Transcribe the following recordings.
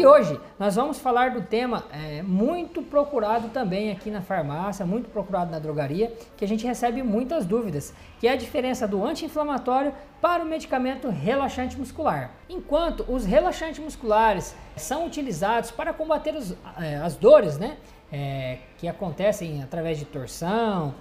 E hoje nós vamos falar do tema é, muito procurado também aqui na farmácia, muito procurado na drogaria, que a gente recebe muitas dúvidas, que é a diferença do anti-inflamatório para o medicamento relaxante muscular. Enquanto os relaxantes musculares são utilizados para combater os, é, as dores, né, é, que acontecem através de torção,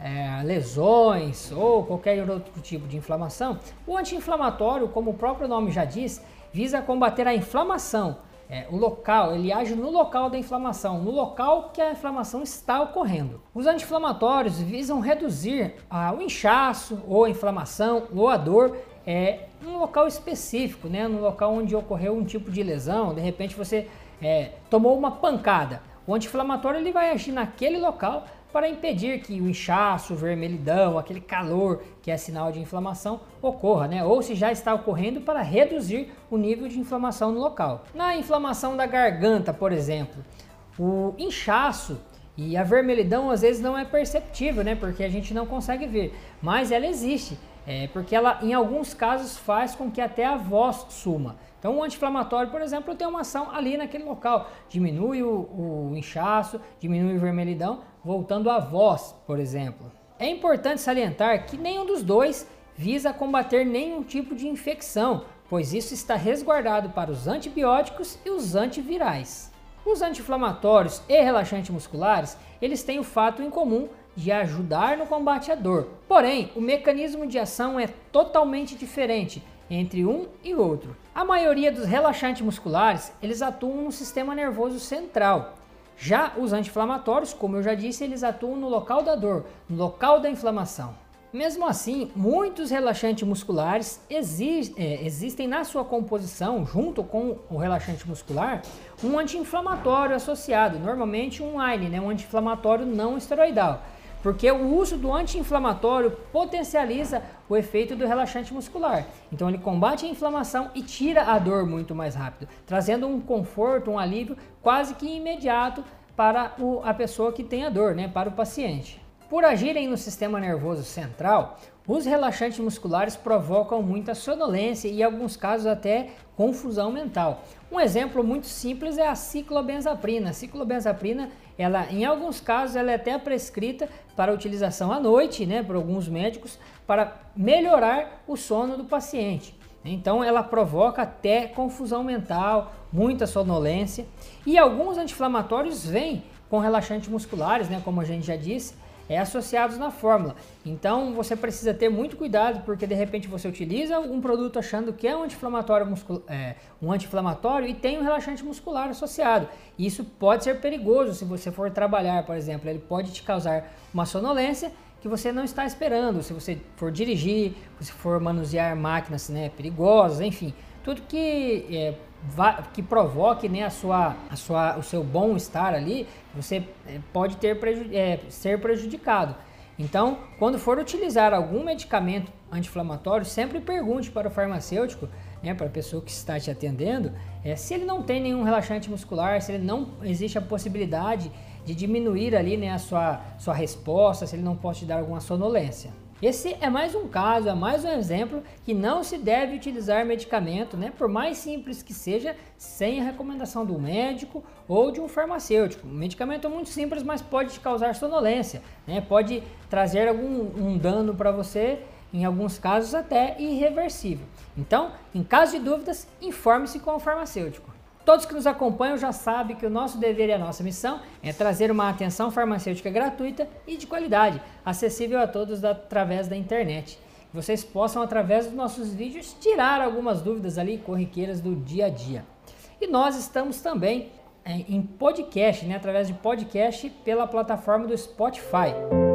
é, lesões ou qualquer outro tipo de inflamação, o anti-inflamatório, como o próprio nome já diz, visa combater a inflamação é, o local, ele age no local da inflamação, no local que a inflamação está ocorrendo. Os anti-inflamatórios visam reduzir ah, o inchaço, ou a inflamação, ou a dor é, num local específico, né, no local onde ocorreu um tipo de lesão, de repente você é, tomou uma pancada. O anti-inflamatório ele vai agir naquele local para impedir que o inchaço, vermelhidão, aquele calor que é sinal de inflamação ocorra, né? Ou se já está ocorrendo para reduzir o nível de inflamação no local. Na inflamação da garganta, por exemplo, o inchaço e a vermelhidão às vezes não é perceptível, né? Porque a gente não consegue ver, mas ela existe, é, porque ela em alguns casos faz com que até a voz suma. Então, o anti-inflamatório, por exemplo, tem uma ação ali naquele local, diminui o, o inchaço, diminui o vermelhidão, voltando à voz, por exemplo. É importante salientar que nenhum dos dois visa combater nenhum tipo de infecção, pois isso está resguardado para os antibióticos e os antivirais. Os anti-inflamatórios e relaxantes musculares, eles têm o fato em comum de ajudar no combate à dor. Porém, o mecanismo de ação é totalmente diferente entre um e outro. A maioria dos relaxantes musculares, eles atuam no sistema nervoso central, já os anti-inflamatórios, como eu já disse, eles atuam no local da dor, no local da inflamação. Mesmo assim, muitos relaxantes musculares exi é, existem na sua composição, junto com o relaxante muscular, um anti-inflamatório associado, normalmente um AINE, né, um anti-inflamatório não esteroidal porque o uso do anti-inflamatório potencializa o efeito do relaxante muscular. Então ele combate a inflamação e tira a dor muito mais rápido, trazendo um conforto, um alívio quase que imediato para o, a pessoa que tem a dor, né, para o paciente. Por agirem no sistema nervoso central, os relaxantes musculares provocam muita sonolência e, em alguns casos, até confusão mental. Um exemplo muito simples é a ciclobenzaprina. A ciclobenzaprina, ela, em alguns casos, ela é até prescrita para utilização à noite, né, por alguns médicos, para melhorar o sono do paciente. Então, ela provoca até confusão mental, muita sonolência. E alguns anti-inflamatórios vêm com relaxantes musculares, né, como a gente já disse, é, associados na fórmula. Então você precisa ter muito cuidado porque de repente você utiliza um produto achando que é um anti-inflamatório é, um anti-inflamatório e tem um relaxante muscular associado. Isso pode ser perigoso se você for trabalhar, por exemplo, ele pode te causar uma sonolência que você não está esperando. Se você for dirigir, se for manusear máquinas né, perigosas, enfim, tudo que é, que provoque né, a sua, a sua, o seu bom estar ali, você é, pode ter preju é, ser prejudicado. Então, quando for utilizar algum medicamento anti-inflamatório, sempre pergunte para o farmacêutico, né, para a pessoa que está te atendendo, é, se ele não tem nenhum relaxante muscular, se ele não existe a possibilidade de diminuir ali né, a sua, sua resposta, se ele não pode te dar alguma sonolência. Esse é mais um caso, é mais um exemplo que não se deve utilizar medicamento, né, por mais simples que seja, sem a recomendação do médico ou de um farmacêutico. O medicamento é muito simples, mas pode te causar sonolência, né, pode trazer algum um dano para você, em alguns casos até irreversível. Então, em caso de dúvidas, informe-se com o farmacêutico. Todos que nos acompanham já sabem que o nosso dever e a nossa missão é trazer uma atenção farmacêutica gratuita e de qualidade, acessível a todos através da internet. Vocês possam, através dos nossos vídeos, tirar algumas dúvidas ali corriqueiras do dia a dia. E nós estamos também é, em podcast, né, através de podcast pela plataforma do Spotify.